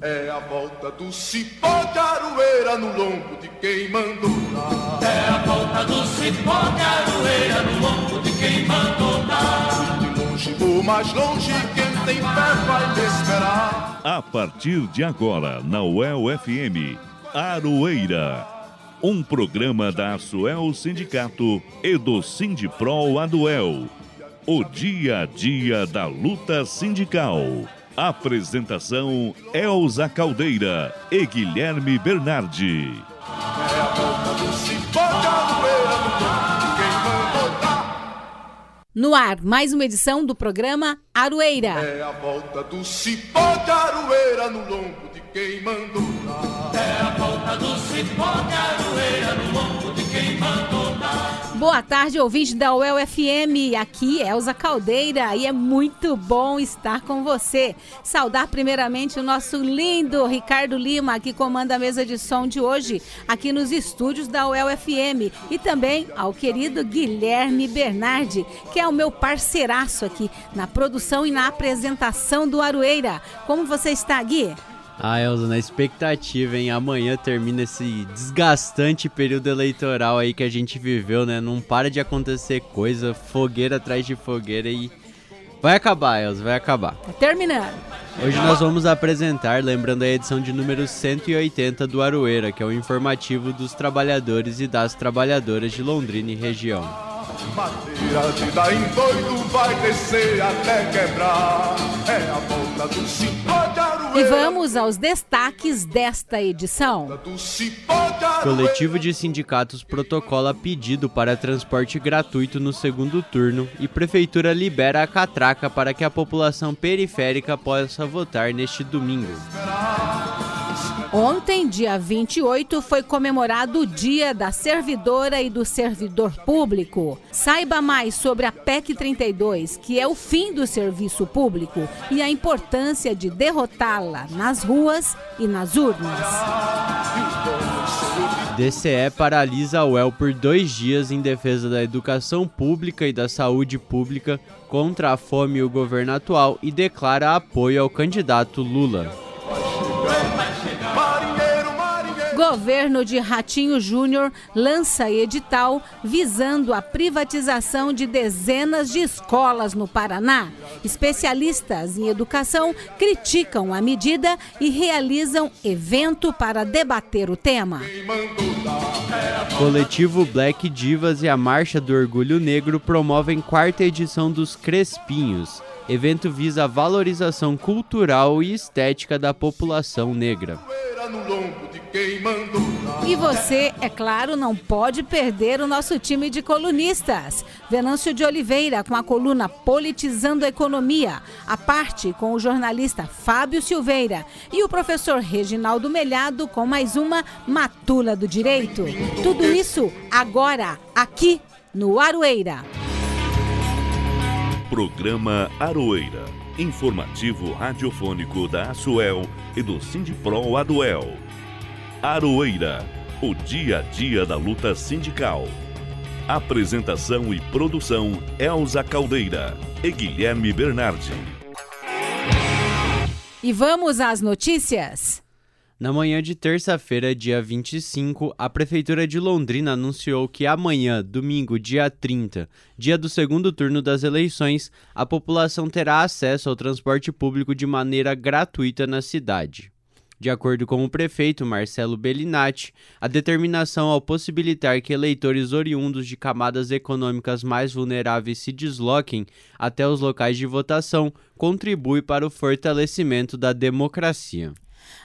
É a volta do cipó de aroeira no lombo de quem mandou dar. É a volta do cipó de aroeira no lombo de quem mandou dar. De longe ou mais longe, quem tem fé vai me esperar. A partir de agora, na UEL FM, Aroeira. Um programa da Asuel Sindicato e do Sindipro Aduel. O dia a dia da luta sindical. Apresentação Elza Caldeira e Guilherme Bernardi. É a volta do cipó de aroeira no lombo de quem mandou dar. No ar, mais uma edição do programa Aroeira. É a volta do cipó de aroeira no lombo de quem mandou dar. É a volta do cipó de aroeira no lombo de quem mandou dar. Boa tarde, ouvinte da UEL FM. Aqui é Elza Caldeira e é muito bom estar com você. Saudar primeiramente o nosso lindo Ricardo Lima, que comanda a mesa de som de hoje aqui nos estúdios da UEL FM. E também ao querido Guilherme Bernardi, que é o meu parceiraço aqui na produção e na apresentação do Aroeira. Como você está, Gui? Ah, Elza, na expectativa, hein? Amanhã termina esse desgastante período eleitoral aí que a gente viveu, né? Não para de acontecer coisa, fogueira atrás de fogueira e. Vai acabar, Elza, vai acabar. Tá terminando. Hoje nós vamos apresentar, lembrando a edição de número 180 do Aroeira, que é o informativo dos trabalhadores e das trabalhadoras de Londrina e região. Madeira de dar em doido vai descer até quebrar. É a volta do aroeira. E vamos aos destaques desta edição. Coletivo de sindicatos protocola pedido para transporte gratuito no segundo turno e prefeitura libera a catraca para que a população periférica possa votar neste domingo. Ontem, dia 28, foi comemorado o Dia da Servidora e do Servidor Público. Saiba mais sobre a PEC 32, que é o fim do serviço público, e a importância de derrotá-la nas ruas e nas urnas. DCE paralisa a UEL por dois dias em defesa da educação pública e da saúde pública contra a fome e o governo atual e declara apoio ao candidato Lula. Governo de Ratinho Júnior lança edital visando a privatização de dezenas de escolas no Paraná. Especialistas em educação criticam a medida e realizam evento para debater o tema. Coletivo Black Divas e a Marcha do Orgulho Negro promovem quarta edição dos Crespinhos. Evento visa a valorização cultural e estética da população negra. Dar. E você, é claro, não pode perder o nosso time de colunistas. Venâncio de Oliveira com a coluna Politizando a Economia, a parte com o jornalista Fábio Silveira e o professor Reginaldo Melhado com mais uma Matula do Direito. Tudo isso agora, aqui no Aroeira. Programa Aroeira. Informativo radiofônico da Asuel e do Sindipro Aduel. Aroeira. O dia a dia da luta sindical. Apresentação e produção Elza Caldeira e Guilherme Bernardi. E vamos às notícias? Na manhã de terça-feira, dia 25, a Prefeitura de Londrina anunciou que amanhã, domingo, dia 30, dia do segundo turno das eleições, a população terá acesso ao transporte público de maneira gratuita na cidade. De acordo com o prefeito Marcelo Bellinati, a determinação ao possibilitar que eleitores oriundos de camadas econômicas mais vulneráveis se desloquem até os locais de votação contribui para o fortalecimento da democracia.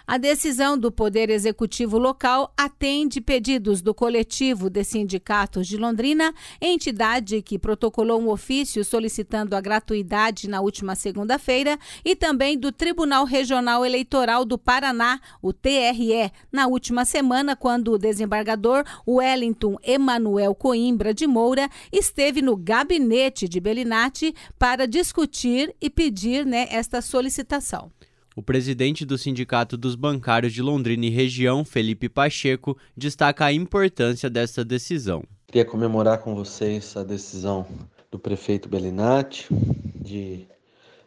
A decisão do Poder Executivo local atende pedidos do coletivo de sindicatos de Londrina, entidade que protocolou um ofício solicitando a gratuidade na última segunda-feira, e também do Tribunal Regional Eleitoral do Paraná, o TRE, na última semana, quando o desembargador Wellington Emanuel Coimbra de Moura esteve no gabinete de Belinati para discutir e pedir né, esta solicitação. O presidente do Sindicato dos Bancários de Londrina e região, Felipe Pacheco, destaca a importância dessa decisão. Queria comemorar com vocês a decisão do prefeito Bellinati de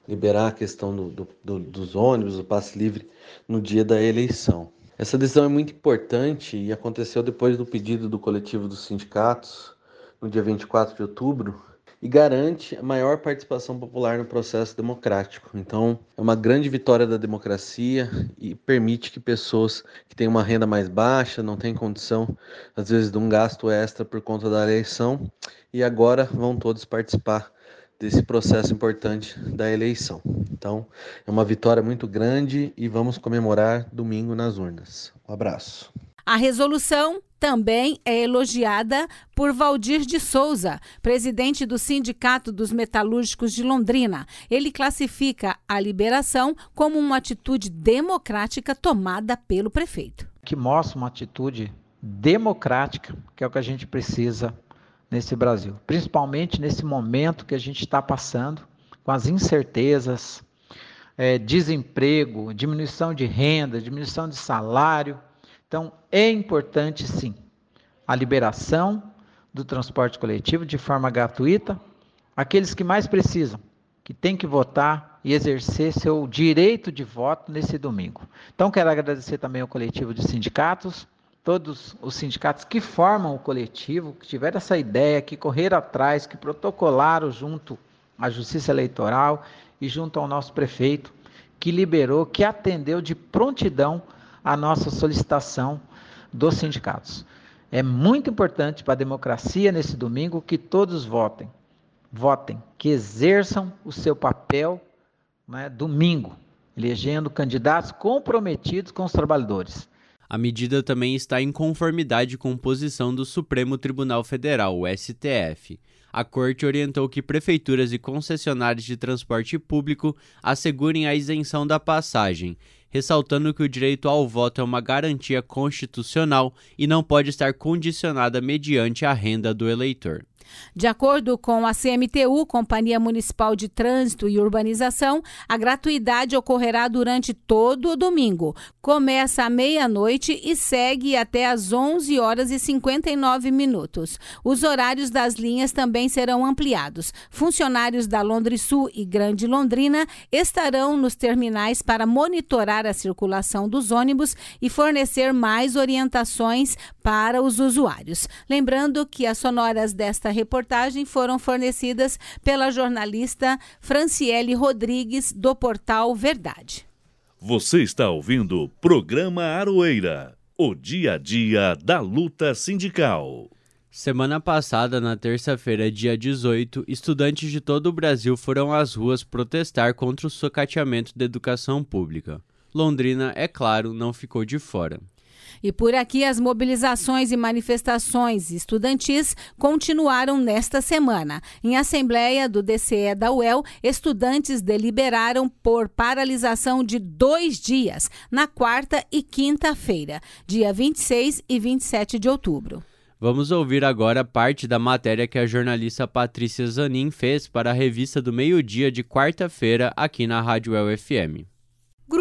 liberar a questão do, do, do, dos ônibus, do passe livre no dia da eleição. Essa decisão é muito importante e aconteceu depois do pedido do coletivo dos sindicatos, no dia 24 de outubro, e garante a maior participação popular no processo democrático. Então, é uma grande vitória da democracia e permite que pessoas que têm uma renda mais baixa, não têm condição, às vezes, de um gasto extra por conta da eleição, e agora vão todos participar desse processo importante da eleição. Então, é uma vitória muito grande e vamos comemorar domingo nas urnas. Um abraço. A resolução também é elogiada por Valdir de Souza, presidente do Sindicato dos Metalúrgicos de Londrina. Ele classifica a liberação como uma atitude democrática tomada pelo prefeito. Que mostra uma atitude democrática, que é o que a gente precisa nesse Brasil, principalmente nesse momento que a gente está passando, com as incertezas, é, desemprego, diminuição de renda, diminuição de salário então, é importante sim a liberação do transporte coletivo de forma gratuita. Aqueles que mais precisam, que têm que votar e exercer seu direito de voto nesse domingo. Então, quero agradecer também ao coletivo de sindicatos, todos os sindicatos que formam o coletivo, que tiveram essa ideia, que correram atrás, que protocolaram junto à Justiça Eleitoral e junto ao nosso prefeito, que liberou, que atendeu de prontidão a nossa solicitação dos sindicatos. É muito importante para a democracia nesse domingo que todos votem. Votem, que exerçam o seu papel né, domingo, elegendo candidatos comprometidos com os trabalhadores. A medida também está em conformidade com posição do Supremo Tribunal Federal, o STF. A corte orientou que prefeituras e concessionários de transporte público assegurem a isenção da passagem ressaltando que o direito ao voto é uma garantia constitucional e não pode estar condicionada mediante a renda do eleitor. De acordo com a CMTU, Companhia Municipal de Trânsito e Urbanização, a gratuidade ocorrerá durante todo o domingo. Começa à meia-noite e segue até às 11 horas e 59 minutos. Os horários das linhas também serão ampliados. Funcionários da Sul e Grande Londrina estarão nos terminais para monitorar a circulação dos ônibus e fornecer mais orientações para os usuários. Lembrando que as sonoras desta reportagem foram fornecidas pela jornalista Franciele Rodrigues, do portal Verdade. Você está ouvindo o programa Aroeira, o dia a dia da luta sindical. Semana passada, na terça-feira, dia 18, estudantes de todo o Brasil foram às ruas protestar contra o socateamento da educação pública. Londrina, é claro, não ficou de fora. E por aqui, as mobilizações e manifestações estudantis continuaram nesta semana. Em assembleia do DCE da UEL, estudantes deliberaram por paralisação de dois dias, na quarta e quinta-feira, dia 26 e 27 de outubro. Vamos ouvir agora parte da matéria que a jornalista Patrícia Zanin fez para a revista do meio-dia de quarta-feira aqui na Rádio UEL FM.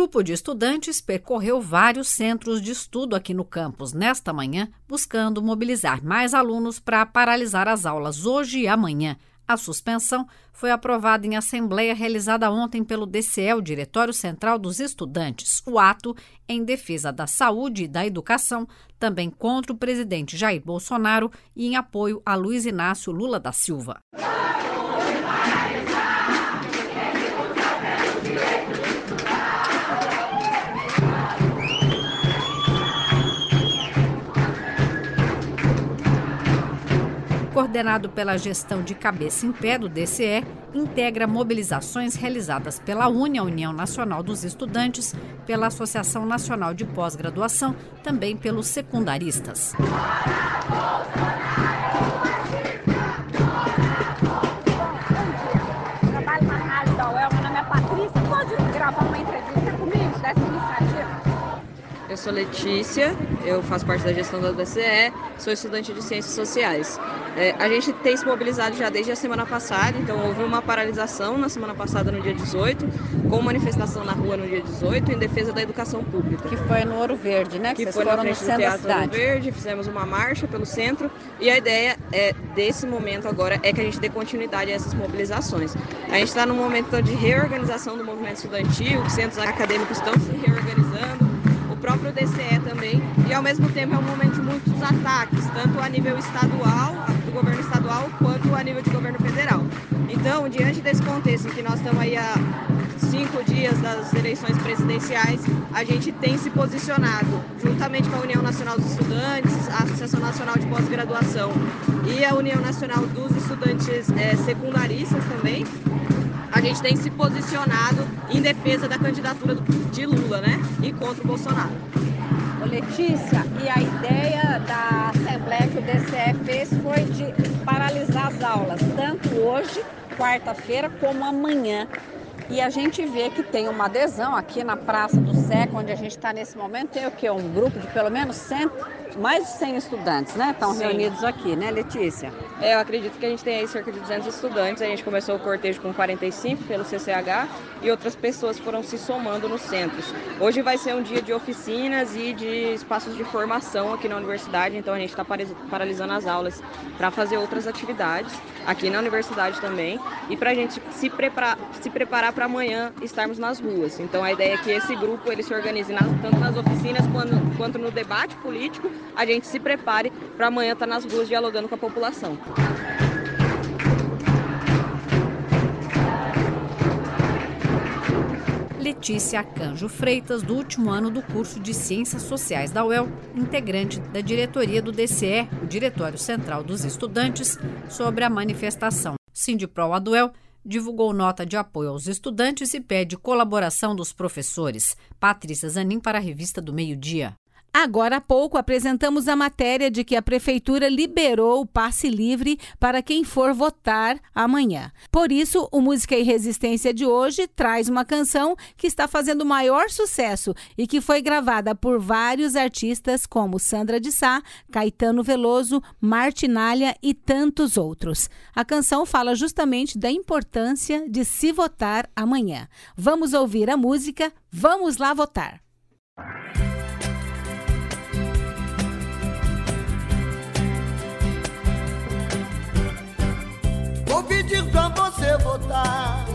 Grupo de estudantes percorreu vários centros de estudo aqui no campus nesta manhã, buscando mobilizar mais alunos para paralisar as aulas hoje e amanhã. A suspensão foi aprovada em assembleia realizada ontem pelo DCE, o Diretório Central dos Estudantes. O ato, em defesa da saúde e da educação, também contra o presidente Jair Bolsonaro e em apoio a Luiz Inácio Lula da Silva. Coordenado pela gestão de cabeça em pé do DCE, integra mobilizações realizadas pela UNE, a União Nacional dos Estudantes, pela Associação Nacional de Pós-Graduação, também pelos secundaristas. Eu sou Letícia, eu faço parte da gestão da DCE, sou estudante de Ciências Sociais. É, a gente tem se mobilizado já desde a semana passada, então houve uma paralisação na semana passada, no dia 18, com manifestação na rua no dia 18, em defesa da educação pública. Que foi no Ouro Verde, né? Que, que foi na frente do Teatro Ouro Verde, fizemos uma marcha pelo centro e a ideia é, desse momento agora é que a gente dê continuidade a essas mobilizações. A gente está num momento de reorganização do movimento estudantil, os centros acadêmicos estão se reorganizando, próprio DCE também, e ao mesmo tempo é um momento de muitos ataques, tanto a nível estadual, do governo estadual, quanto a nível de governo federal. Então, diante desse contexto em que nós estamos aí há cinco dias das eleições presidenciais, a gente tem se posicionado, juntamente com a União Nacional dos Estudantes, a Associação Nacional de Pós-Graduação e a União Nacional dos Estudantes é, Secundaristas também, a gente tem se posicionado em defesa da candidatura de Lula, né? E contra o Bolsonaro. Ô Letícia, e a ideia da Assembleia que o DCE fez foi de paralisar as aulas, tanto hoje, quarta-feira, como amanhã. E a gente vê que tem uma adesão aqui na Praça do SEC, onde a gente está nesse momento, tem o quê? Um grupo de pelo menos 100, mais de 100 estudantes, né? Estão reunidos aqui, né, Letícia? É, eu acredito que a gente tem aí cerca de 200 estudantes. A gente começou o cortejo com 45 pelo CCH e outras pessoas foram se somando nos centros. Hoje vai ser um dia de oficinas e de espaços de formação aqui na universidade, então a gente está paralisando as aulas para fazer outras atividades aqui na universidade também e para a gente se preparar, se preparar para amanhã estarmos nas ruas. Então a ideia é que esse grupo ele se organize nas, tanto nas oficinas quanto, quanto no debate político, a gente se prepare para amanhã estar nas ruas dialogando com a população. Letícia Canjo Freitas, do último ano do curso de Ciências Sociais da UEL, integrante da diretoria do DCE, o Diretório Central dos Estudantes, sobre a manifestação. Sindipro Aduel divulgou nota de apoio aos estudantes e pede colaboração dos professores. Patrícia Zanin para a revista do Meio Dia. Agora há pouco apresentamos a matéria de que a Prefeitura liberou o passe livre para quem for votar amanhã. Por isso, o Música e Resistência de hoje traz uma canção que está fazendo maior sucesso e que foi gravada por vários artistas como Sandra de Sá, Caetano Veloso, Martinalha e tantos outros. A canção fala justamente da importância de se votar amanhã. Vamos ouvir a música Vamos lá votar. Vou pedir pra você votar.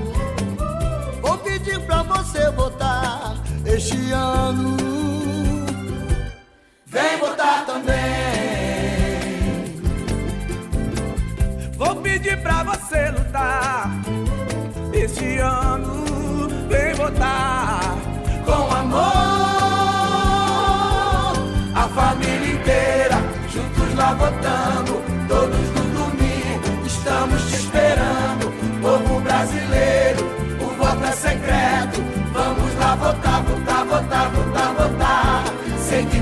Vou pedir pra você votar este ano. Vem votar também. Vou pedir pra você lutar este ano. Vem votar com amor. A família inteira juntos lá votando, todos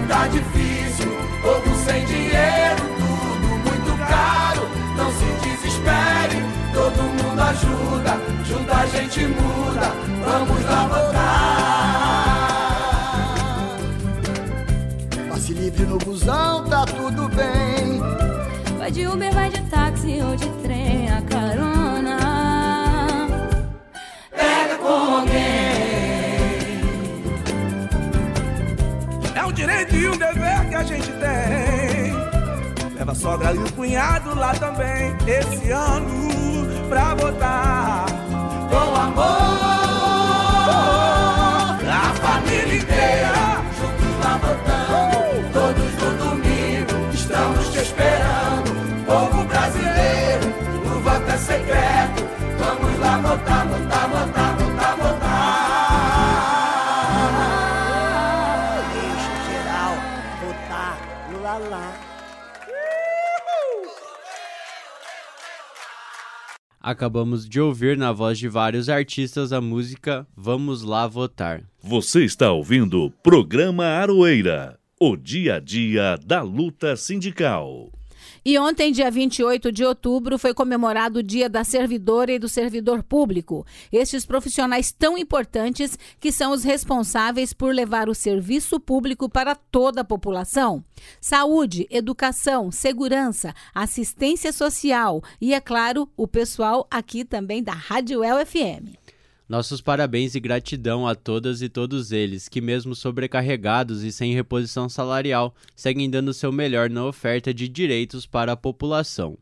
tá difícil, povo sem dinheiro, tudo muito caro. Não se desespere, todo mundo ajuda, junto a gente muda. Vamos lá sogra e o cunhado lá também. Esse ano pra votar com amor. Acabamos de ouvir na voz de vários artistas a música Vamos Lá Votar. Você está ouvindo o programa Aroeira, o dia a dia da luta sindical. E ontem, dia 28 de outubro, foi comemorado o Dia da Servidora e do Servidor Público. Estes profissionais tão importantes que são os responsáveis por levar o serviço público para toda a população. Saúde, educação, segurança, assistência social e, é claro, o pessoal aqui também da Rádio El FM. Nossos parabéns e gratidão a todas e todos eles que, mesmo sobrecarregados e sem reposição salarial, seguem dando seu melhor na oferta de direitos para a população.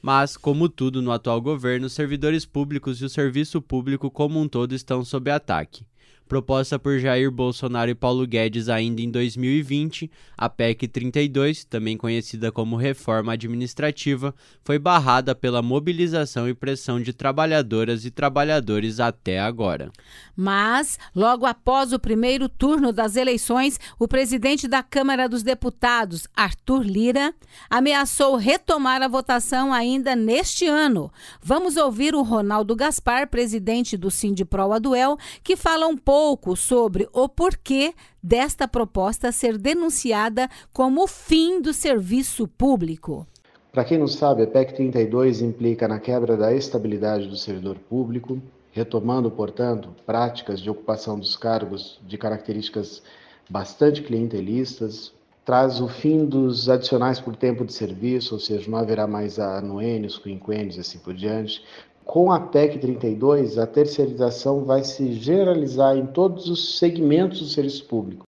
Mas, como tudo no atual governo, servidores públicos e o serviço público como um todo estão sob ataque proposta por Jair Bolsonaro e Paulo Guedes ainda em 2020, a PEC 32, também conhecida como Reforma Administrativa, foi barrada pela mobilização e pressão de trabalhadoras e trabalhadores até agora. Mas, logo após o primeiro turno das eleições, o presidente da Câmara dos Deputados, Arthur Lira, ameaçou retomar a votação ainda neste ano. Vamos ouvir o Ronaldo Gaspar, presidente do Sindipro Aduel, que fala um pouco pouco sobre o porquê desta proposta ser denunciada como o fim do serviço público. Para quem não sabe, a PEC 32 implica na quebra da estabilidade do servidor público, retomando, portanto, práticas de ocupação dos cargos de características bastante clientelistas, traz o fim dos adicionais por tempo de serviço, ou seja, não haverá mais anuênios, quinquênios e assim por diante, com a PEC 32, a terceirização vai se generalizar em todos os segmentos do serviço público,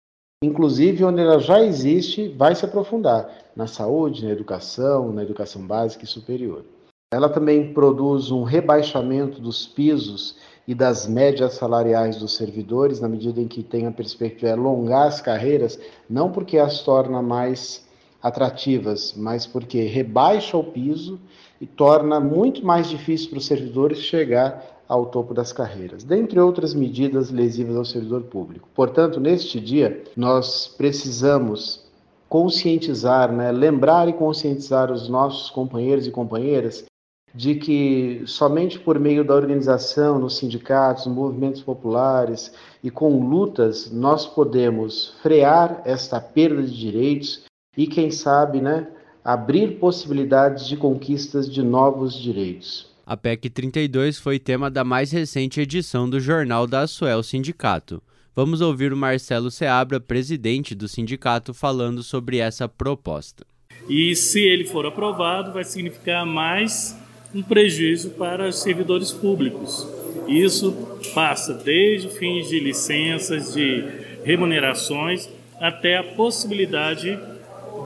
inclusive onde ela já existe, vai se aprofundar na saúde, na educação, na educação básica e superior. Ela também produz um rebaixamento dos pisos e das médias salariais dos servidores, na medida em que tem a perspectiva de alongar as carreiras, não porque as torna mais atrativas, mas porque rebaixa o piso e torna muito mais difícil para os servidores chegar ao topo das carreiras, dentre outras medidas lesivas ao servidor público. Portanto, neste dia, nós precisamos conscientizar, né, lembrar e conscientizar os nossos companheiros e companheiras de que somente por meio da organização nos sindicatos, nos movimentos populares e com lutas nós podemos frear esta perda de direitos e, quem sabe, né, abrir possibilidades de conquistas de novos direitos. A PEC 32 foi tema da mais recente edição do Jornal da Asuel Sindicato. Vamos ouvir o Marcelo Seabra, presidente do sindicato, falando sobre essa proposta. E se ele for aprovado, vai significar mais um prejuízo para os servidores públicos. Isso passa desde fins de licenças, de remunerações, até a possibilidade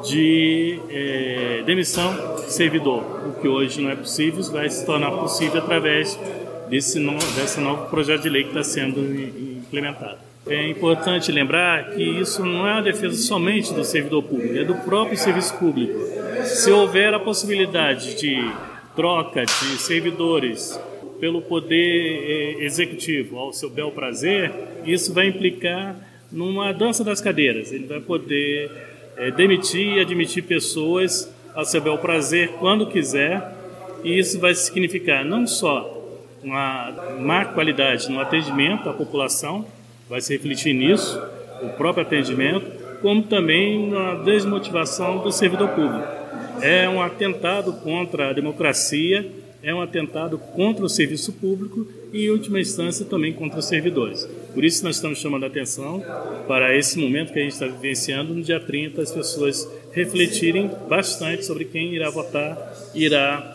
de é, demissão de servidor, o que hoje não é possível, vai se tornar possível através desse, desse novo projeto de lei que está sendo implementado. É importante lembrar que isso não é uma defesa somente do servidor público, é do próprio serviço público. Se houver a possibilidade de troca de servidores pelo poder é, executivo ao seu bel prazer, isso vai implicar numa dança das cadeiras. Ele vai poder é, demitir e admitir pessoas a seu bel prazer quando quiser, e isso vai significar não só uma má qualidade no atendimento à população, vai se refletir nisso, o próprio atendimento, como também na desmotivação do servidor público. É um atentado contra a democracia, é um atentado contra o serviço público e, em última instância, também contra os servidores. Por isso, nós estamos chamando a atenção para esse momento que a gente está vivenciando, no dia 30, as pessoas refletirem bastante sobre quem irá votar irá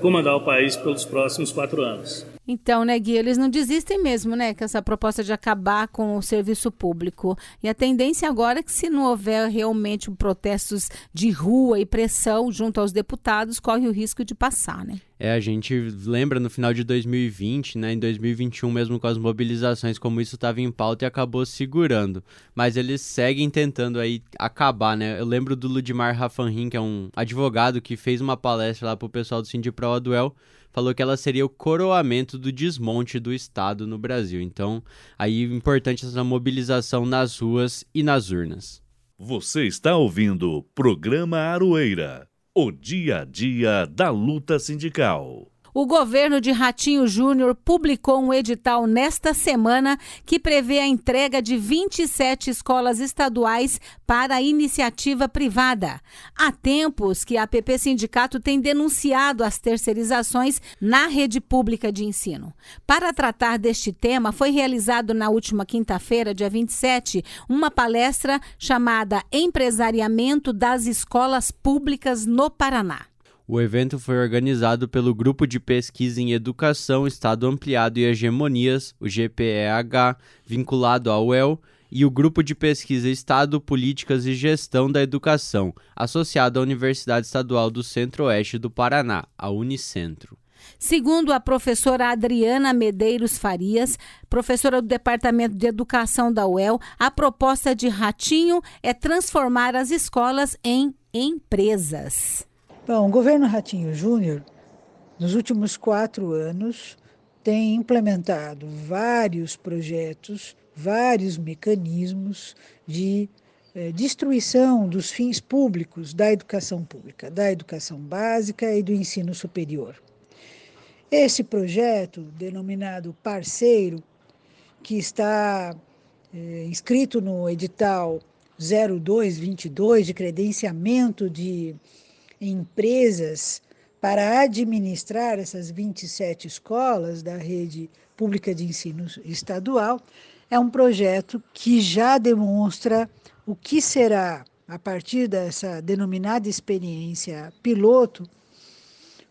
comandar o país pelos próximos quatro anos. Então, né, Gui, eles não desistem mesmo, né, com essa proposta de acabar com o serviço público. E a tendência agora é que, se não houver realmente protestos de rua e pressão junto aos deputados, corre o risco de passar, né? É, a gente lembra no final de 2020, né, em 2021 mesmo com as mobilizações, como isso estava em pauta e acabou segurando. Mas eles seguem tentando aí acabar, né? Eu lembro do Ludmar Rafanrin, que é um advogado que fez uma palestra lá pro pessoal do Sindipro Aduel, falou que ela seria o coroamento do desmonte do Estado no Brasil. Então, aí importante essa mobilização nas ruas e nas urnas. Você está ouvindo o programa Aroeira, o dia a dia da luta sindical. O governo de Ratinho Júnior publicou um edital nesta semana que prevê a entrega de 27 escolas estaduais para a iniciativa privada. Há tempos que a PP Sindicato tem denunciado as terceirizações na rede pública de ensino. Para tratar deste tema, foi realizado na última quinta-feira, dia 27, uma palestra chamada Empresariamento das Escolas Públicas no Paraná. O evento foi organizado pelo Grupo de Pesquisa em Educação, Estado Ampliado e Hegemonias, o GPEH, vinculado ao UEL, e o Grupo de Pesquisa Estado, Políticas e Gestão da Educação, associado à Universidade Estadual do Centro-Oeste do Paraná, a Unicentro. Segundo a professora Adriana Medeiros Farias, professora do Departamento de Educação da UEL, a proposta de Ratinho é transformar as escolas em empresas. Bom, o governo Ratinho Júnior, nos últimos quatro anos, tem implementado vários projetos, vários mecanismos de eh, destruição dos fins públicos da educação pública, da educação básica e do ensino superior. Esse projeto, denominado Parceiro, que está eh, inscrito no edital 0222 de credenciamento de empresas para administrar essas 27 escolas da rede pública de ensino estadual, é um projeto que já demonstra o que será, a partir dessa denominada experiência piloto,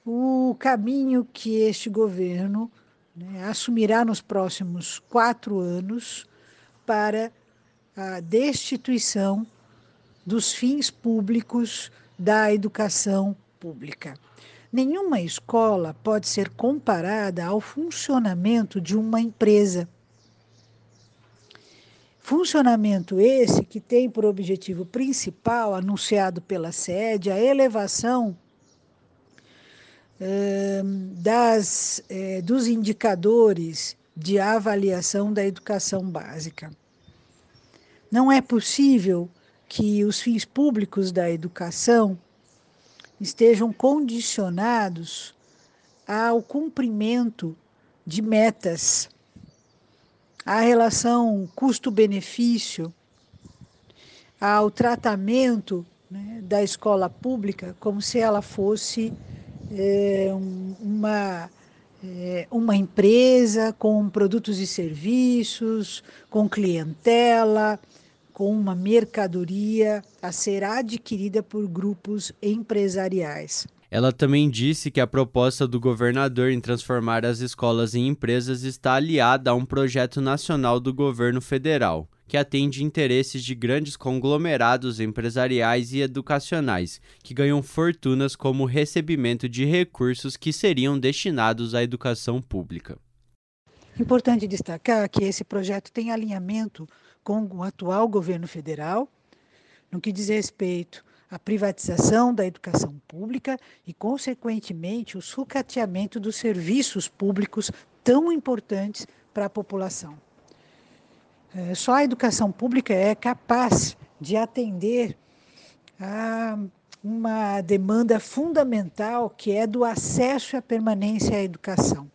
o caminho que este governo né, assumirá nos próximos quatro anos para a destituição dos fins públicos da educação pública. Nenhuma escola pode ser comparada ao funcionamento de uma empresa. Funcionamento esse que tem por objetivo principal, anunciado pela sede, a elevação das, eh, dos indicadores de avaliação da educação básica. Não é possível que os fins públicos da educação estejam condicionados ao cumprimento de metas, à relação custo-benefício, ao tratamento né, da escola pública como se ela fosse é, uma, é, uma empresa com produtos e serviços, com clientela, com uma mercadoria a ser adquirida por grupos empresariais. Ela também disse que a proposta do governador em transformar as escolas em empresas está aliada a um projeto nacional do governo federal que atende interesses de grandes conglomerados empresariais e educacionais, que ganham fortunas como recebimento de recursos que seriam destinados à educação pública. Importante destacar que esse projeto tem alinhamento com o atual governo federal, no que diz respeito à privatização da educação pública e, consequentemente, o sucateamento dos serviços públicos tão importantes para a população. É, só a educação pública é capaz de atender a uma demanda fundamental que é do acesso e a permanência à educação.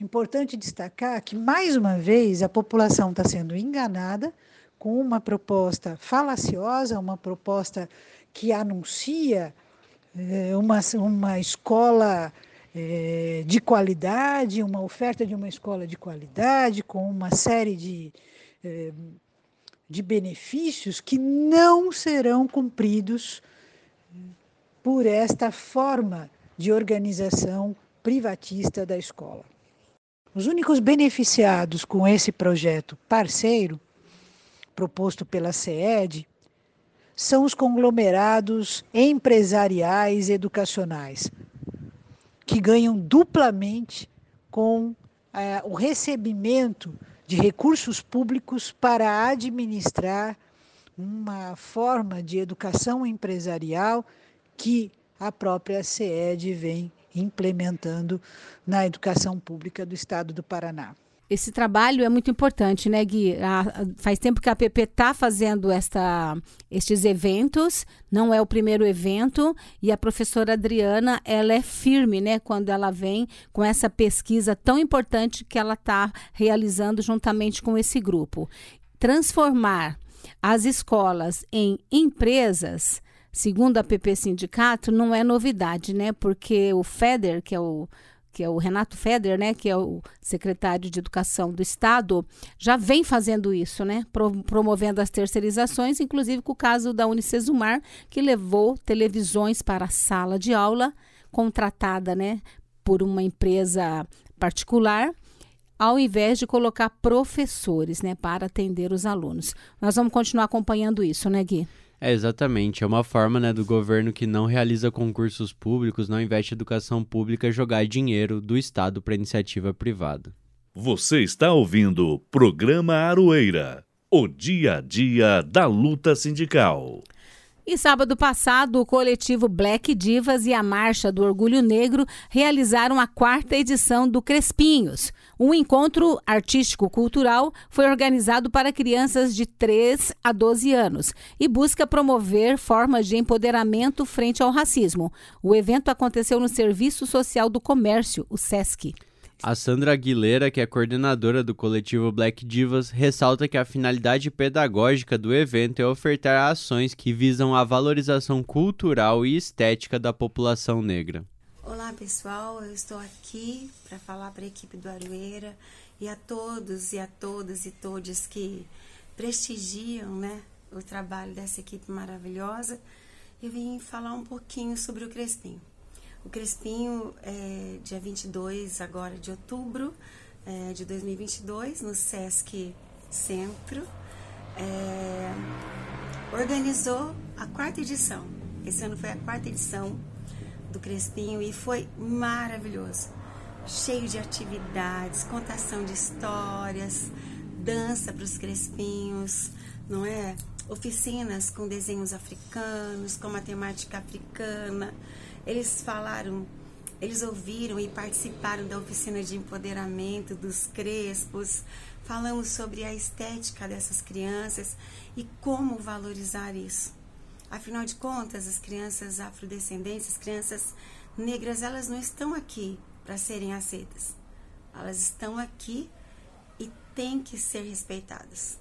Importante destacar que, mais uma vez, a população está sendo enganada com uma proposta falaciosa, uma proposta que anuncia é, uma, uma escola é, de qualidade, uma oferta de uma escola de qualidade, com uma série de, é, de benefícios que não serão cumpridos por esta forma de organização privatista da escola. Os únicos beneficiados com esse projeto parceiro, proposto pela CED, são os conglomerados empresariais educacionais, que ganham duplamente com é, o recebimento de recursos públicos para administrar uma forma de educação empresarial que a própria CED vem implementando na educação pública do estado do Paraná. Esse trabalho é muito importante, né, Gui? A, faz tempo que a PP está fazendo esta, estes eventos, não é o primeiro evento, e a professora Adriana, ela é firme, né, quando ela vem com essa pesquisa tão importante que ela está realizando juntamente com esse grupo. Transformar as escolas em empresas, segundo a PP Sindicato, não é novidade, né? Porque o FEDER, que é o que é o Renato Feder, né, que é o secretário de Educação do Estado, já vem fazendo isso, né, pro, promovendo as terceirizações, inclusive com o caso da Unicesumar, que levou televisões para a sala de aula, contratada, né, por uma empresa particular, ao invés de colocar professores né, para atender os alunos. Nós vamos continuar acompanhando isso, né, Gui? É, exatamente. É uma forma né, do governo que não realiza concursos públicos, não investe em educação pública, jogar dinheiro do Estado para iniciativa privada. Você está ouvindo o programa Aroeira, o dia a dia da luta sindical. E sábado passado, o coletivo Black Divas e a Marcha do Orgulho Negro realizaram a quarta edição do Crespinhos. Um encontro artístico-cultural foi organizado para crianças de 3 a 12 anos e busca promover formas de empoderamento frente ao racismo. O evento aconteceu no Serviço Social do Comércio, o SESC. A Sandra Aguilera, que é coordenadora do coletivo Black Divas, ressalta que a finalidade pedagógica do evento é ofertar ações que visam a valorização cultural e estética da população negra. Olá pessoal, eu estou aqui para falar para a equipe do Aroeira e a todos e a todas e todos que prestigiam né, o trabalho dessa equipe maravilhosa. Eu vim falar um pouquinho sobre o Crespim. O Crespinho é dia 22 agora de outubro é, de 2022 no Sesc Centro é, organizou a quarta edição. Esse ano foi a quarta edição do Crespinho e foi maravilhoso. Cheio de atividades, contação de histórias, dança para os crespinhos, não é? Oficinas com desenhos africanos, com matemática africana, eles falaram, eles ouviram e participaram da oficina de empoderamento dos crespos. Falamos sobre a estética dessas crianças e como valorizar isso. Afinal de contas, as crianças afrodescendentes, as crianças negras, elas não estão aqui para serem aceitas. Elas estão aqui e têm que ser respeitadas.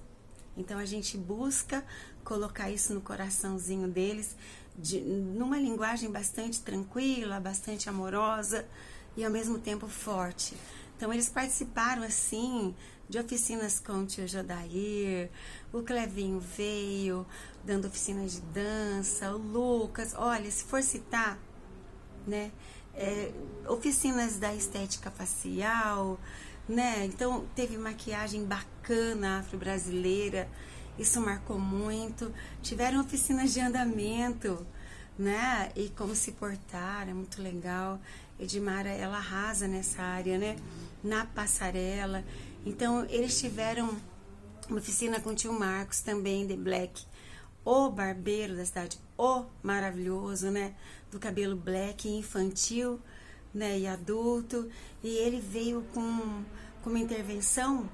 Então a gente busca colocar isso no coraçãozinho deles de, numa linguagem bastante tranquila, bastante amorosa e ao mesmo tempo forte. Então eles participaram assim de oficinas com o tio Jodair, o Clevinho veio dando oficinas de dança, o Lucas, olha, se for citar, né, é, oficinas da estética facial, né, então teve maquiagem bacana afro-brasileira, isso marcou muito. Tiveram oficinas de andamento, né? E como se portar, é muito legal. Edmara, ela arrasa nessa área, né? Na passarela. Então, eles tiveram uma oficina com o tio Marcos também, de Black. O barbeiro da cidade, o maravilhoso, né? Do cabelo black infantil, né? E adulto. E ele veio com, com uma intervenção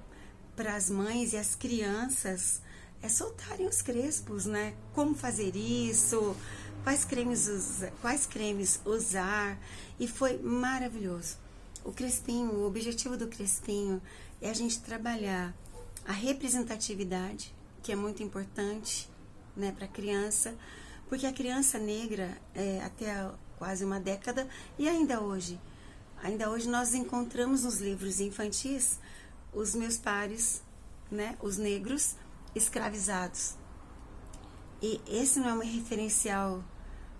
para as mães e as crianças é soltarem os crespos, né? Como fazer isso, quais cremes, usar, quais cremes usar. E foi maravilhoso. O crespinho, o objetivo do crespinho é a gente trabalhar a representatividade, que é muito importante né, para a criança, porque a criança negra, é, até quase uma década, e ainda hoje, ainda hoje nós encontramos nos livros infantis os meus pares, né, os negros, escravizados. E esse não é um referencial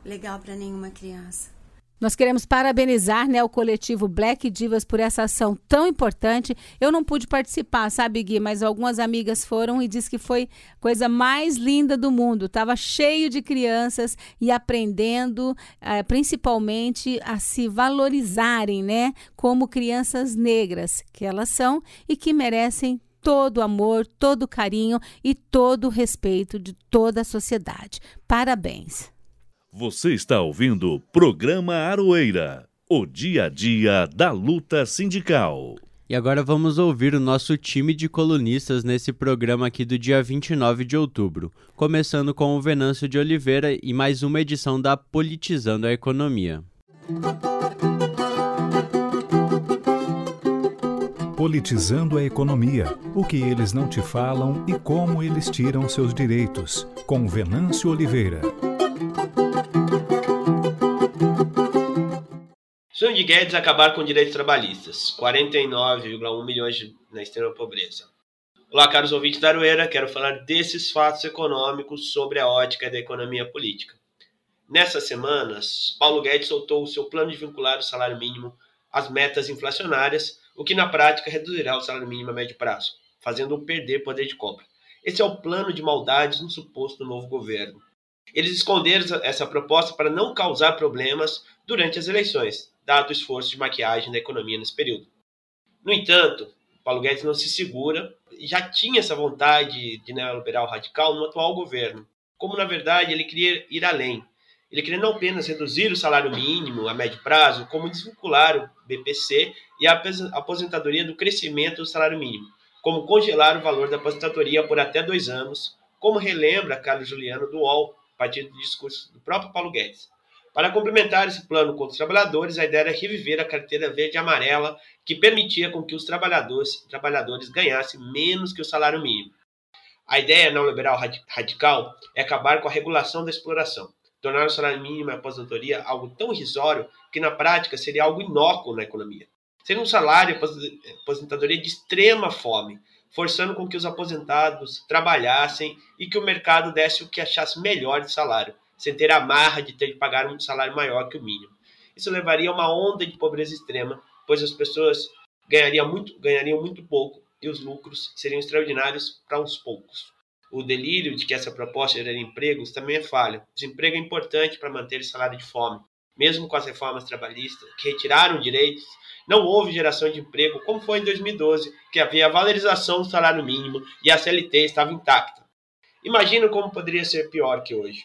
legal para nenhuma criança. Nós queremos parabenizar né, o coletivo Black Divas por essa ação tão importante. Eu não pude participar, sabe, Gui? Mas algumas amigas foram e disse que foi coisa mais linda do mundo. Estava cheio de crianças e aprendendo, eh, principalmente, a se valorizarem, né? Como crianças negras que elas são e que merecem todo o amor, todo o carinho e todo o respeito de toda a sociedade. Parabéns. Você está ouvindo o programa Aroeira, o dia a dia da luta sindical. E agora vamos ouvir o nosso time de colunistas nesse programa aqui do dia 29 de outubro, começando com o Venâncio de Oliveira e mais uma edição da Politizando a Economia. Politizando a economia, o que eles não te falam e como eles tiram seus direitos, com Venâncio Oliveira. Sonho de Guedes acabar com direitos trabalhistas, 49,1 milhões na extrema pobreza. Olá, caros ouvintes da Arueira, quero falar desses fatos econômicos sobre a ótica da economia política. Nessas semanas, Paulo Guedes soltou o seu plano de vincular o salário mínimo às metas inflacionárias, o que na prática reduzirá o salário mínimo a médio prazo, fazendo-o perder poder de compra. Esse é o plano de maldades no suposto novo governo. Eles esconderam essa proposta para não causar problemas durante as eleições, dado o esforço de maquiagem da economia nesse período. No entanto, Paulo Guedes não se segura e já tinha essa vontade de neoliberal radical no atual governo. Como, na verdade, ele queria ir além. Ele queria não apenas reduzir o salário mínimo a médio prazo, como desvincular o BPC e a aposentadoria do crescimento do salário mínimo, como congelar o valor da aposentadoria por até dois anos, como relembra Carlos Juliano do UOL, a partir do discurso do próprio Paulo Guedes. Para complementar esse plano contra os trabalhadores, a ideia era reviver a carteira verde e amarela, que permitia com que os trabalhadores, trabalhadores ganhassem menos que o salário mínimo. A ideia neoliberal radical é acabar com a regulação da exploração, tornar o salário mínimo e a aposentadoria algo tão irrisório que na prática seria algo inócuo na economia. Seria um salário e aposentadoria de extrema fome, forçando com que os aposentados trabalhassem e que o mercado desse o que achasse melhor de salário, sem ter a marra de ter que pagar um salário maior que o mínimo. Isso levaria a uma onda de pobreza extrema, pois as pessoas ganhariam muito, ganhariam muito pouco e os lucros seriam extraordinários para uns poucos. O delírio de que essa proposta geraria empregos também é falha. Desemprego é importante para manter o salário de fome. Mesmo com as reformas trabalhistas, que retiraram direitos, não houve geração de emprego como foi em 2012, que havia a valorização do salário mínimo e a CLT estava intacta. Imagina como poderia ser pior que hoje.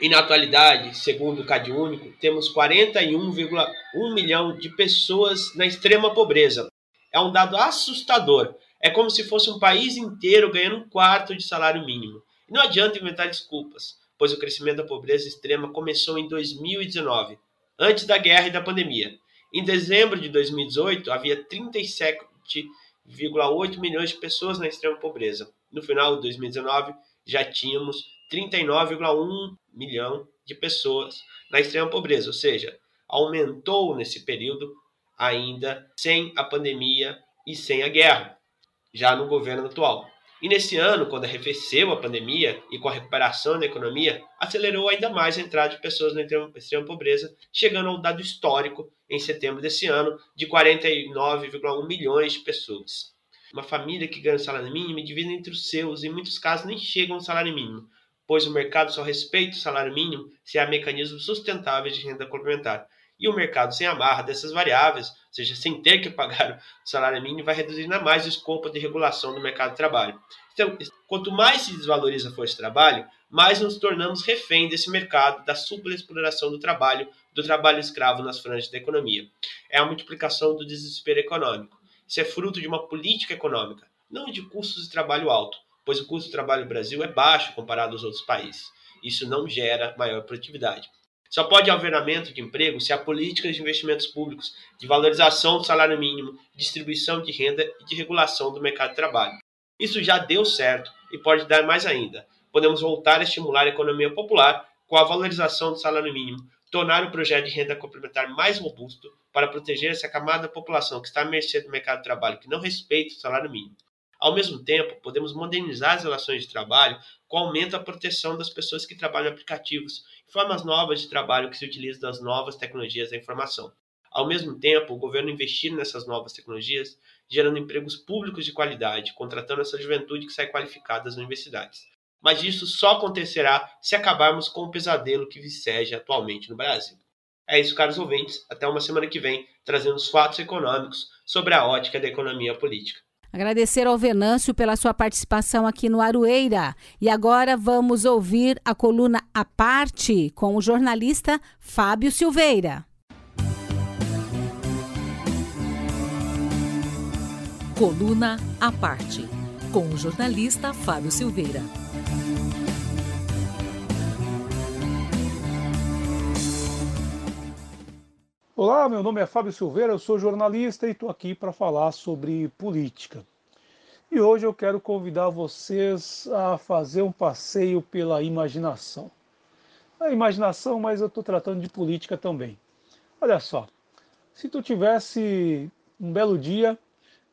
E na atualidade, segundo o CadÚnico, temos 41,1 milhão de pessoas na extrema pobreza. É um dado assustador. É como se fosse um país inteiro ganhando um quarto de salário mínimo. E não adianta inventar desculpas, pois o crescimento da pobreza extrema começou em 2019, antes da guerra e da pandemia. Em dezembro de 2018, havia 37,8 milhões de pessoas na extrema pobreza. No final de 2019, já tínhamos 39,1 milhão de pessoas na extrema pobreza, ou seja, aumentou nesse período ainda sem a pandemia e sem a guerra, já no governo atual. E nesse ano, quando arrefeceu a pandemia e com a recuperação da economia, acelerou ainda mais a entrada de pessoas na extrema pobreza, chegando ao dado histórico em setembro desse ano de 49,1 milhões de pessoas. Uma família que ganha salário mínimo e divide entre os seus, em muitos casos nem chegam ao salário mínimo, pois o mercado só respeita o salário mínimo se há mecanismos sustentáveis de renda complementar. E o mercado sem amarra dessas variáveis, ou seja, sem ter que pagar o salário mínimo, vai reduzir ainda mais o escopo de regulação do mercado de trabalho. Então, quanto mais se desvaloriza a força de trabalho, mais nos tornamos refém desse mercado, da superexploração do trabalho, do trabalho escravo nas franjas da economia. É a multiplicação do desespero econômico. Isso é fruto de uma política econômica, não de custos de trabalho alto, pois o custo do trabalho no Brasil é baixo comparado aos outros países. Isso não gera maior produtividade. Só pode haver aumento de emprego se há políticas de investimentos públicos, de valorização do salário mínimo, distribuição de renda e de regulação do mercado de trabalho. Isso já deu certo e pode dar mais ainda. Podemos voltar a estimular a economia popular com a valorização do salário mínimo, tornar o projeto de renda complementar mais robusto para proteger essa camada da população que está à mercê do mercado de trabalho que não respeita o salário mínimo. Ao mesmo tempo, podemos modernizar as relações de trabalho com aumento da proteção das pessoas que trabalham em aplicativos formas novas de trabalho que se utilizam das novas tecnologias da informação. Ao mesmo tempo, o governo investir nessas novas tecnologias, gerando empregos públicos de qualidade, contratando essa juventude que sai qualificada das universidades. Mas isso só acontecerá se acabarmos com o pesadelo que viceja atualmente no Brasil. É isso, caros ouvintes. Até uma semana que vem, trazendo os fatos econômicos sobre a ótica da economia política. Agradecer ao Venâncio pela sua participação aqui no Aroeira. E agora vamos ouvir a coluna A Parte com o jornalista Fábio Silveira. Coluna A Parte com o jornalista Fábio Silveira. Olá, meu nome é Fábio Silveira, eu sou jornalista e estou aqui para falar sobre política. E hoje eu quero convidar vocês a fazer um passeio pela imaginação. A imaginação, mas eu estou tratando de política também. Olha só, se tu tivesse um belo dia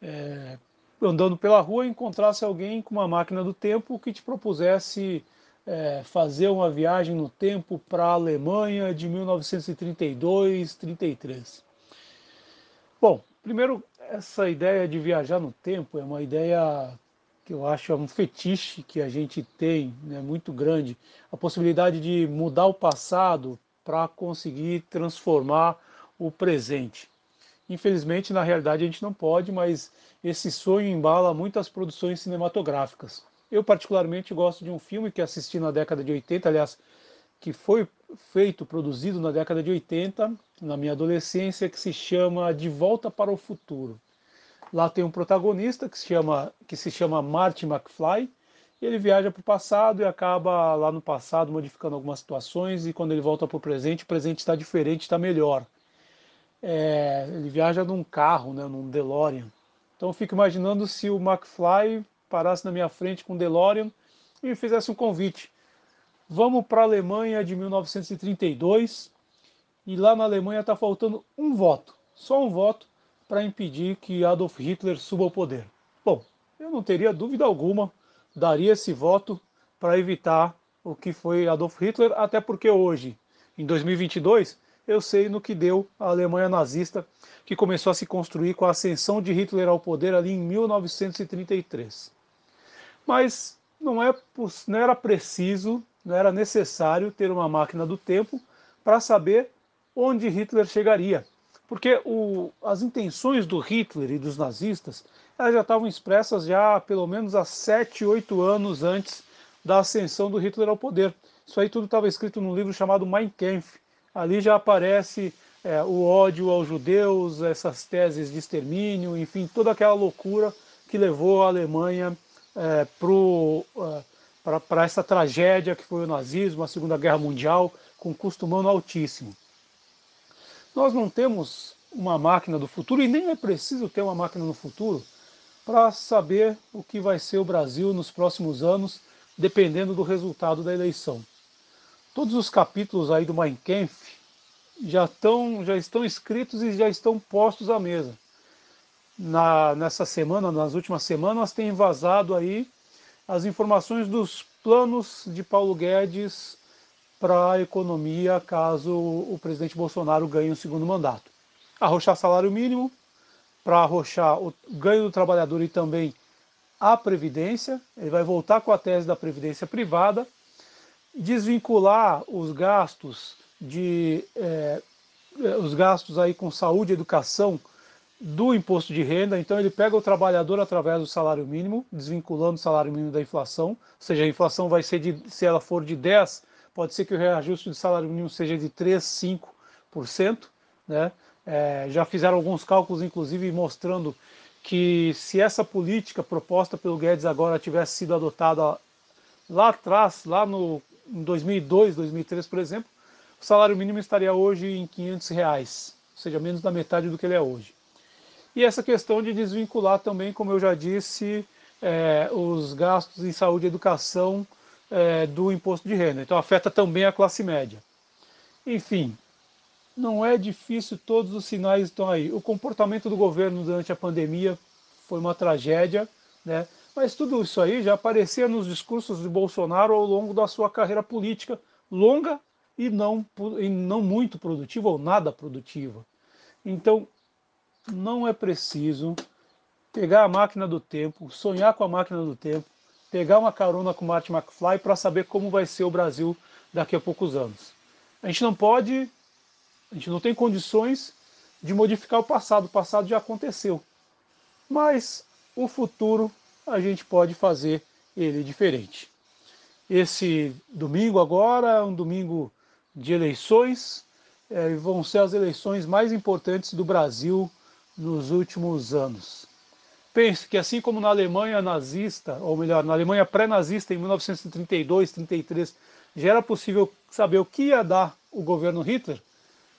é, andando pela rua e encontrasse alguém com uma máquina do tempo que te propusesse é, fazer uma viagem no tempo para a Alemanha de 1932, 33. Bom, primeiro, essa ideia de viajar no tempo é uma ideia que eu acho é um fetiche que a gente tem, né, muito grande, a possibilidade de mudar o passado para conseguir transformar o presente. Infelizmente, na realidade, a gente não pode, mas esse sonho embala muitas produções cinematográficas. Eu, particularmente, gosto de um filme que assisti na década de 80, aliás, que foi feito, produzido na década de 80, na minha adolescência, que se chama De Volta para o Futuro. Lá tem um protagonista que se chama, que se chama Marty McFly. Ele viaja para o passado e acaba lá no passado modificando algumas situações. E quando ele volta para o presente, o presente está diferente, está melhor. É, ele viaja num carro, né, num DeLorean. Então eu fico imaginando se o McFly parasse na minha frente com o DeLorean e me fizesse um convite. Vamos para a Alemanha de 1932 e lá na Alemanha está faltando um voto, só um voto para impedir que Adolf Hitler suba ao poder. Bom, eu não teria dúvida alguma, daria esse voto para evitar o que foi Adolf Hitler, até porque hoje, em 2022, eu sei no que deu a Alemanha nazista, que começou a se construir com a ascensão de Hitler ao poder ali em 1933. Mas não, é, não era preciso, não era necessário ter uma máquina do tempo para saber onde Hitler chegaria. Porque o, as intenções do Hitler e dos nazistas elas já estavam expressas já pelo menos há sete, oito anos antes da ascensão do Hitler ao poder. Isso aí tudo estava escrito num livro chamado Mein Kampf. Ali já aparece é, o ódio aos judeus, essas teses de extermínio, enfim, toda aquela loucura que levou a Alemanha é, para é, essa tragédia que foi o nazismo, a Segunda Guerra Mundial, com custo humano altíssimo. Nós não temos uma máquina do futuro e nem é preciso ter uma máquina no futuro para saber o que vai ser o Brasil nos próximos anos, dependendo do resultado da eleição. Todos os capítulos aí do Mein Kampf já estão, já estão escritos e já estão postos à mesa. Na, nessa semana, nas últimas semanas, tem vazado aí as informações dos planos de Paulo Guedes para a economia caso o presidente Bolsonaro ganhe o segundo mandato. Arrochar salário mínimo, para arrochar o ganho do trabalhador e também a previdência, ele vai voltar com a tese da previdência privada, desvincular os gastos de é, os gastos aí com saúde e educação do imposto de renda, então ele pega o trabalhador através do salário mínimo, desvinculando o salário mínimo da inflação, ou seja, a inflação vai ser de, se ela for de 10, pode ser que o reajuste de salário mínimo seja de 3, 5%. Né? É, já fizeram alguns cálculos, inclusive, mostrando que se essa política proposta pelo Guedes agora tivesse sido adotada lá atrás, lá no, em 2002, 2003, por exemplo, o salário mínimo estaria hoje em 500 reais, ou seja, menos da metade do que ele é hoje. E essa questão de desvincular também, como eu já disse, é, os gastos em saúde e educação é, do imposto de renda. Então afeta também a classe média. Enfim, não é difícil, todos os sinais estão aí. O comportamento do governo durante a pandemia foi uma tragédia, né? mas tudo isso aí já aparecia nos discursos de Bolsonaro ao longo da sua carreira política, longa e não, e não muito produtiva ou nada produtiva. Então, não é preciso pegar a máquina do tempo, sonhar com a máquina do tempo, pegar uma carona com Martin McFly para saber como vai ser o Brasil daqui a poucos anos. A gente não pode, a gente não tem condições de modificar o passado, o passado já aconteceu. Mas o futuro a gente pode fazer ele diferente. Esse domingo agora é um domingo de eleições, é, vão ser as eleições mais importantes do Brasil nos últimos anos. Pense que assim como na Alemanha nazista, ou melhor, na Alemanha pré-nazista em 1932, 33, já era possível saber o que ia dar o governo Hitler,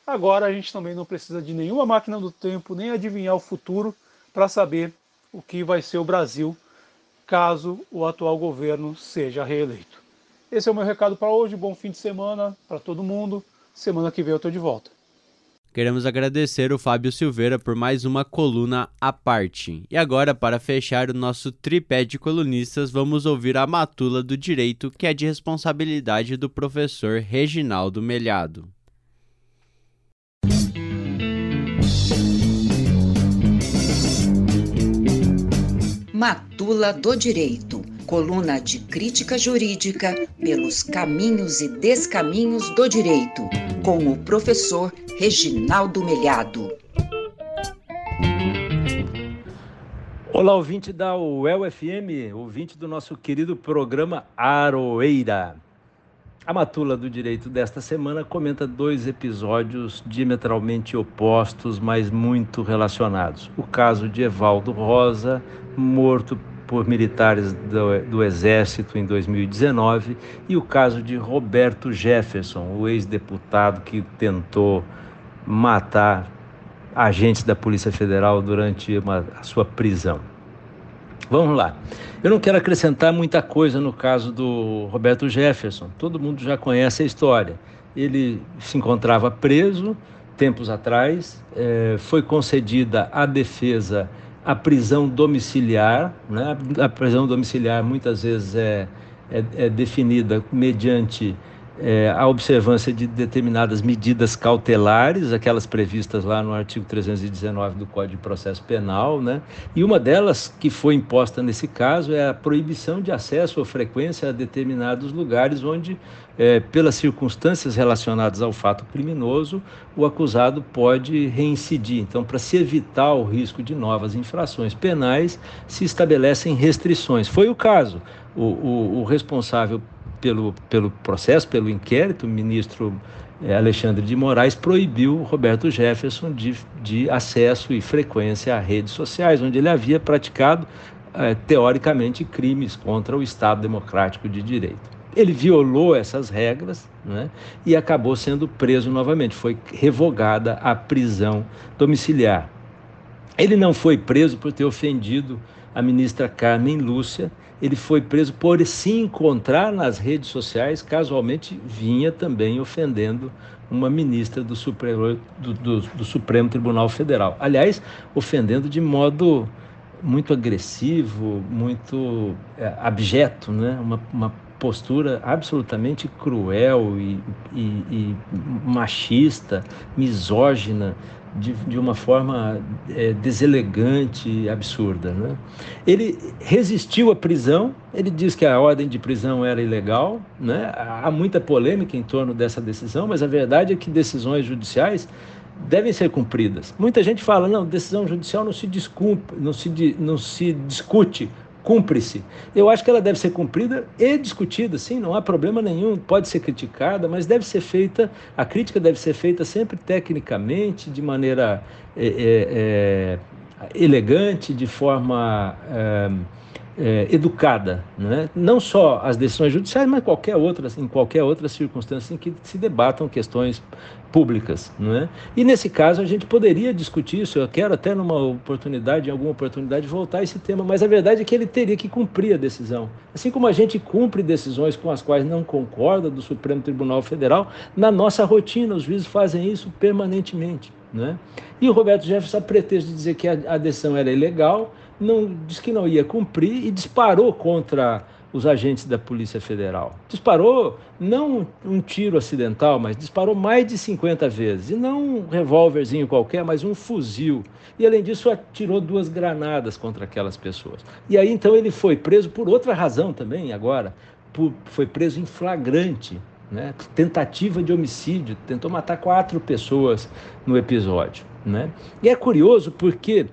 agora a gente também não precisa de nenhuma máquina do tempo, nem adivinhar o futuro para saber o que vai ser o Brasil caso o atual governo seja reeleito. Esse é o meu recado para hoje. Bom fim de semana para todo mundo. Semana que vem eu estou de volta. Queremos agradecer o Fábio Silveira por mais uma coluna à parte. E agora, para fechar o nosso tripé de colunistas, vamos ouvir a matula do direito, que é de responsabilidade do professor Reginaldo Melhado. Matula do Direito coluna de crítica jurídica pelos caminhos e descaminhos do direito, com o professor Reginaldo Melhado. Olá, ouvinte da UEL FM, ouvinte do nosso querido programa Aroeira. A Matula do Direito desta semana comenta dois episódios diametralmente opostos, mas muito relacionados. O caso de Evaldo Rosa, morto por militares do, do, Exército em 2019, e o caso de Roberto Jefferson, o ex-deputado que tentou matar agentes da Polícia Federal durante uma, a sua prisão. Vamos lá. Eu não quero acrescentar muita coisa no caso do Roberto Jefferson. Todo mundo já conhece a história. Ele se encontrava preso tempos atrás, eh, foi concedida à defesa a prisão domiciliar. Né? A prisão domiciliar muitas vezes é, é, é definida mediante é, a observância de determinadas medidas cautelares, aquelas previstas lá no artigo 319 do Código de Processo Penal, né? E uma delas que foi imposta nesse caso é a proibição de acesso ou frequência a determinados lugares onde, é, pelas circunstâncias relacionadas ao fato criminoso, o acusado pode reincidir. Então, para se evitar o risco de novas infrações penais, se estabelecem restrições. Foi o caso. o, o, o responsável pelo, pelo processo, pelo inquérito, o ministro eh, Alexandre de Moraes proibiu Roberto Jefferson de, de acesso e frequência a redes sociais, onde ele havia praticado, eh, teoricamente, crimes contra o Estado Democrático de Direito. Ele violou essas regras né, e acabou sendo preso novamente. Foi revogada a prisão domiciliar. Ele não foi preso por ter ofendido a ministra Carmen Lúcia, ele foi preso por se encontrar nas redes sociais, casualmente vinha também ofendendo uma ministra do Supremo, do, do, do Supremo Tribunal Federal. Aliás, ofendendo de modo muito agressivo, muito é, abjeto, né? uma, uma postura absolutamente cruel e, e, e machista, misógina, de, de uma forma é, deselegante absurda. Né? Ele resistiu à prisão, ele diz que a ordem de prisão era ilegal, né? há muita polêmica em torno dessa decisão, mas a verdade é que decisões judiciais devem ser cumpridas. Muita gente fala, não, decisão judicial não se, desculpa, não se, não se discute, cumpre-se. Eu acho que ela deve ser cumprida e discutida, sim, não há problema nenhum, pode ser criticada, mas deve ser feita, a crítica deve ser feita sempre tecnicamente, de maneira é, é, elegante, de forma educada, né? não só as decisões judiciais, mas qualquer outras, em qualquer outra circunstância em que se debatam questões públicas. Né? E nesse caso a gente poderia discutir isso, eu quero até numa oportunidade, em alguma oportunidade, voltar a esse tema, mas a verdade é que ele teria que cumprir a decisão. Assim como a gente cumpre decisões com as quais não concorda do Supremo Tribunal Federal, na nossa rotina os juízes fazem isso permanentemente. Né? E o Roberto Jefferson, a pretexto de dizer que a, a decisão era ilegal, não disse que não ia cumprir e disparou contra os agentes da Polícia Federal. Disparou não um tiro acidental, mas disparou mais de 50 vezes. E não um revólverzinho qualquer, mas um fuzil. E além disso, atirou duas granadas contra aquelas pessoas. E aí então ele foi preso por outra razão também, agora. Por, foi preso em flagrante. Né? Tentativa de homicídio, tentou matar quatro pessoas no episódio. Né? E é curioso porque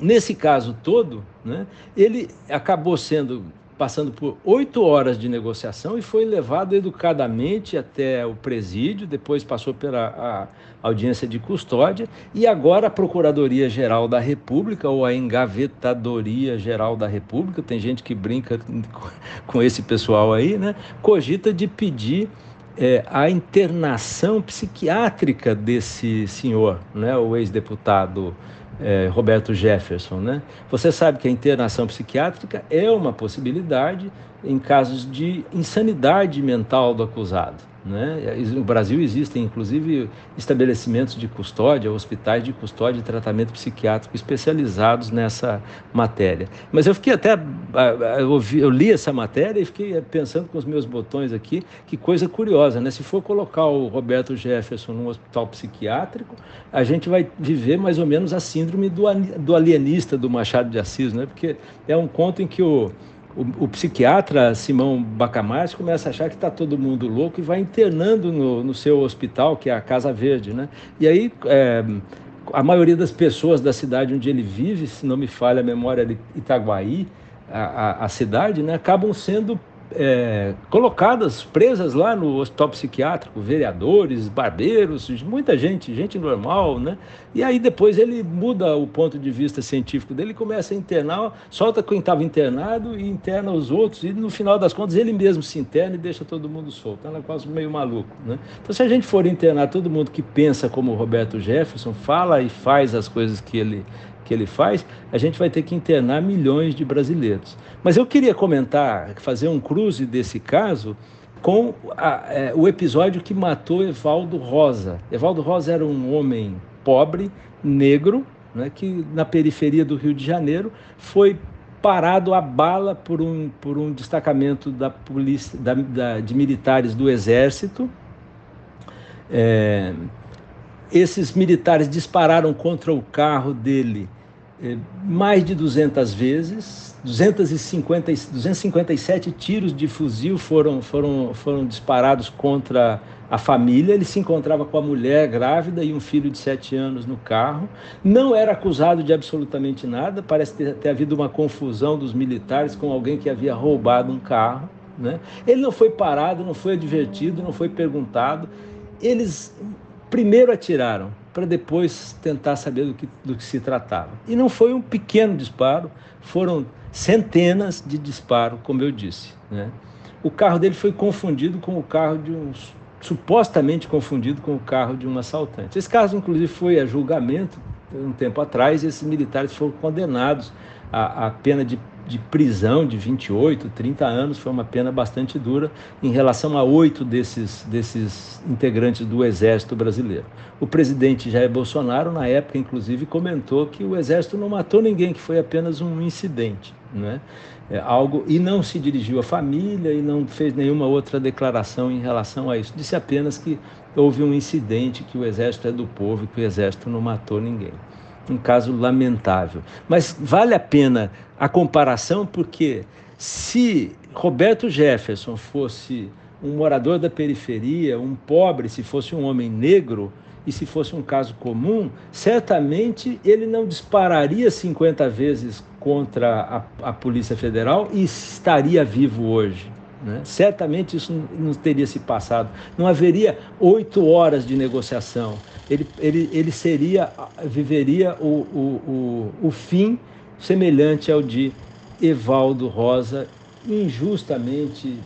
Nesse caso todo, né, ele acabou sendo passando por oito horas de negociação e foi levado educadamente até o presídio, depois passou pela audiência de custódia e agora a Procuradoria-Geral da República ou a Engavetadoria Geral da República, tem gente que brinca com esse pessoal aí, né, cogita de pedir é, a internação psiquiátrica desse senhor, né, o ex-deputado é, Roberto Jefferson. Né? Você sabe que a internação psiquiátrica é uma possibilidade em casos de insanidade mental do acusado. Né? No Brasil existem, inclusive, estabelecimentos de custódia, hospitais de custódia e tratamento psiquiátrico especializados nessa matéria. Mas eu fiquei até. Eu, li essa matéria e fiquei pensando com os meus botões aqui, que coisa curiosa, né? Se for colocar o Roberto Jefferson num hospital psiquiátrico, a gente vai viver mais ou menos a síndrome do alienista do Machado de Assis, né? Porque é um conto em que o o, o, psiquiatra Simão Bacamarte começa a achar que está todo mundo louco e vai internando no, no, seu hospital, que é a Casa Verde. Né? E aí, é, a maioria das pessoas da cidade onde ele vive, se não me falha a memória de Itaguaí, a, a, a cidade, né, acabam sendo é, colocadas, presas lá no hospital psiquiátrico, vereadores, barbeiros, muita gente, gente normal, né? E aí depois ele muda o ponto de vista científico dele, começa a internar, solta quem estava internado e interna os outros, e no final das contas ele mesmo se interna e deixa todo mundo solto. É negócio meio maluco, né? Então se a gente for internar todo mundo que pensa como o Roberto Jefferson, fala e faz as coisas que ele que ele faz, a gente vai ter que internar milhões de brasileiros. Mas eu queria comentar, fazer um cruze desse caso com a, é, o episódio que matou Evaldo Rosa. Evaldo Rosa era um homem pobre, negro, né, que na periferia do Rio de Janeiro foi parado a bala por um, por um destacamento da polícia, da, da, de militares do Exército. É, esses militares dispararam contra o carro dele mais de 200 vezes, 250, 257 tiros de fuzil foram, foram, foram disparados contra a família. Ele se encontrava com a mulher grávida e um filho de 7 anos no carro. Não era acusado de absolutamente nada, parece ter, ter havido uma confusão dos militares com alguém que havia roubado um carro. Né? Ele não foi parado, não foi advertido, não foi perguntado. Eles primeiro atiraram para depois tentar saber do que, do que se tratava. E não foi um pequeno disparo, foram centenas de disparos, como eu disse. Né? O carro dele foi confundido com o carro de um supostamente confundido com o carro de um assaltante. Esse caso, inclusive, foi a julgamento um tempo atrás, e esses militares foram condenados à, à pena de de prisão de 28, 30 anos, foi uma pena bastante dura em relação a oito desses, desses integrantes do Exército brasileiro. O presidente Jair Bolsonaro, na época, inclusive, comentou que o Exército não matou ninguém, que foi apenas um incidente. Né? É algo e não se dirigiu à família e não fez nenhuma outra declaração em relação a isso. Disse apenas que houve um incidente, que o exército é do povo que o exército não matou ninguém um caso lamentável. Mas vale a pena a comparação porque se Roberto Jefferson fosse um morador da periferia, um pobre, se fosse um homem negro, e se fosse um caso comum, certamente ele não dispararia 50 vezes contra a, a Polícia Federal e estaria vivo hoje. Né? Certamente isso não teria se passado. Não haveria oito horas de negociação. Ele, ele, ele seria, viveria o, o, o, o fim semelhante ao de Evaldo Rosa, injustamente,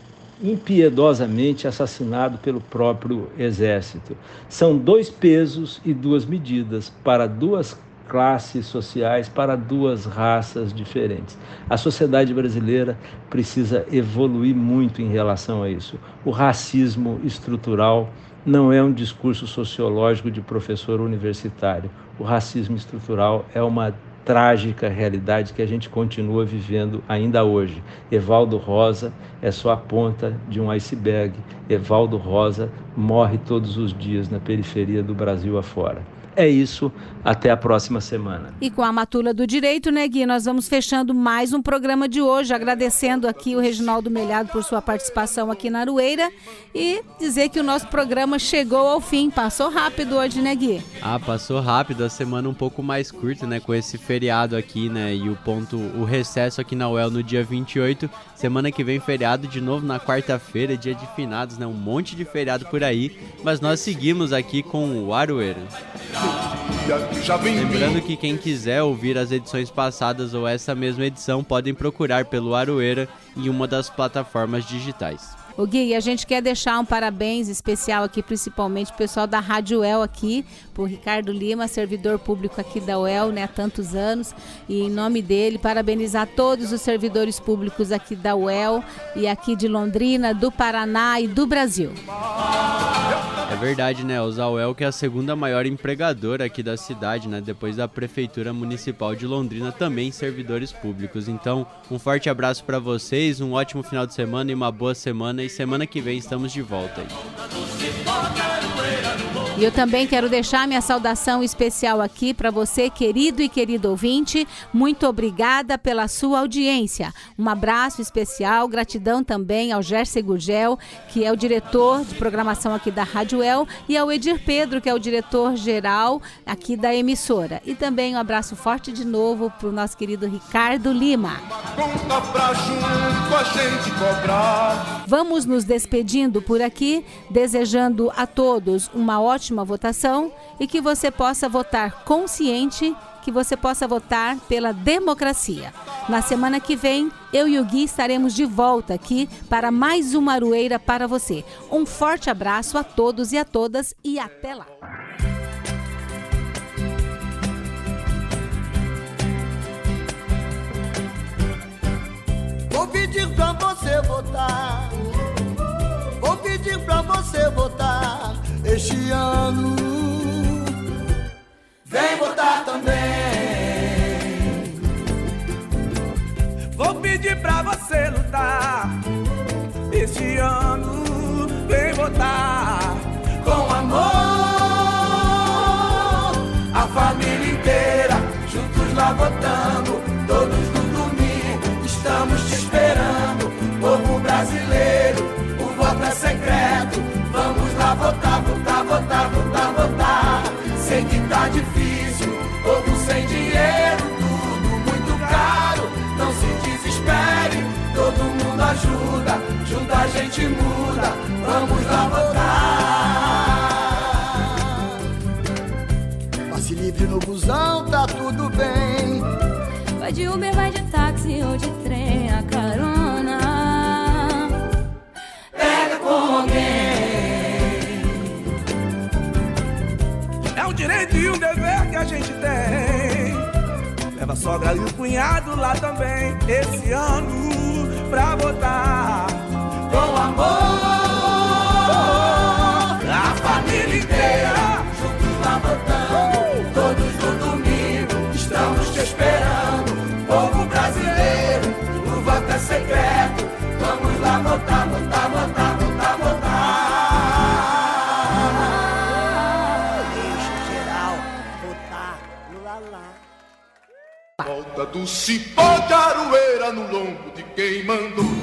impiedosamente assassinado pelo próprio exército. São dois pesos e duas medidas para duas classes sociais, para duas raças diferentes. A sociedade brasileira precisa evoluir muito em relação a isso. O racismo estrutural não é um discurso sociológico de professor universitário. O racismo estrutural é uma trágica realidade que a gente continua vivendo ainda hoje. Evaldo Rosa é só a ponta de um iceberg. Evaldo Rosa morre todos os dias na periferia do Brasil afora. É isso, até a próxima semana. E com a Matula do Direito, né, Gui, nós vamos fechando mais um programa de hoje, agradecendo aqui o Reginaldo Melhado por sua participação aqui na Arueira e dizer que o nosso programa chegou ao fim. Passou rápido hoje, né, Gui? Ah, passou rápido, a semana um pouco mais curta, né, com esse feriado aqui, né, e o ponto, o recesso aqui na UEL no dia 28. Semana que vem feriado de novo na quarta-feira, dia de finados, né, um monte de feriado por aí, mas nós seguimos aqui com o Arueira. Lembrando que quem quiser ouvir as edições passadas ou essa mesma edição podem procurar pelo Aroeira em uma das plataformas digitais. O Gui, a gente quer deixar um parabéns especial aqui, principalmente o pessoal da Rádio UEL aqui, por Ricardo Lima, servidor público aqui da UEL, né, há tantos anos. E em nome dele, parabenizar todos os servidores públicos aqui da UEL e aqui de Londrina, do Paraná e do Brasil. É verdade, né? O Zauel que é a segunda maior empregadora aqui da cidade, né? Depois da Prefeitura Municipal de Londrina, também servidores públicos. Então, um forte abraço para vocês, um ótimo final de semana e uma boa semana. E semana que vem estamos de volta aí. E eu também quero deixar minha saudação especial aqui para você, querido e querido ouvinte. Muito obrigada pela sua audiência. Um abraço especial, gratidão também ao Gerson Gurgel, que é o diretor de programação aqui da Rádio El, e ao Edir Pedro, que é o diretor geral aqui da emissora. E também um abraço forte de novo para o nosso querido Ricardo Lima. Vamos nos despedindo por aqui, desejando a todos uma ótima ótima votação e que você possa votar consciente, que você possa votar pela democracia. Na semana que vem, eu e o Gui estaremos de volta aqui para mais uma Arueira para você. Um forte abraço a todos e a todas e até lá. Vou pedir pra você votar. Vou pedir pra você votar este ano. Vem votar também. Vou pedir pra você lutar este ano. Vem votar com amor. A família inteira, juntos lá votando. Gente muda. Vamos lá votar. Passe livre no busão, tá tudo bem. Vai de Uber, vai de táxi ou de trem, a carona. Pega com alguém. É um direito e um dever que a gente tem. Leva a sogra e o cunhado lá também, esse ano, pra votar. Com amor, a família inteira, juntos lá votando. Todos no domingo, estamos te esperando. Povo brasileiro, o voto é secreto. Vamos lá votar, votar, votar, votar, votar. Deixa geral votar lalá. Volta do cipó de aroeira no lombo de quem mandou.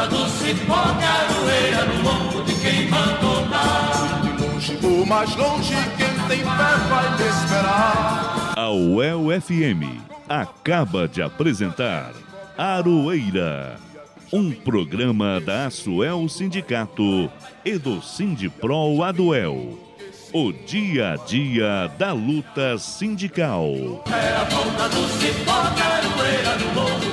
É a volta do cipó de aroeira no lombo de quem mandou dar. De longe ou mais longe, quem tem fé vai me esperar. A UEL FM acaba de apresentar Aroeira, um programa da Asuel Sindicato e do Sindipro Aduel. O dia a dia da luta sindical. É a volta do cipó de aroeira no lombo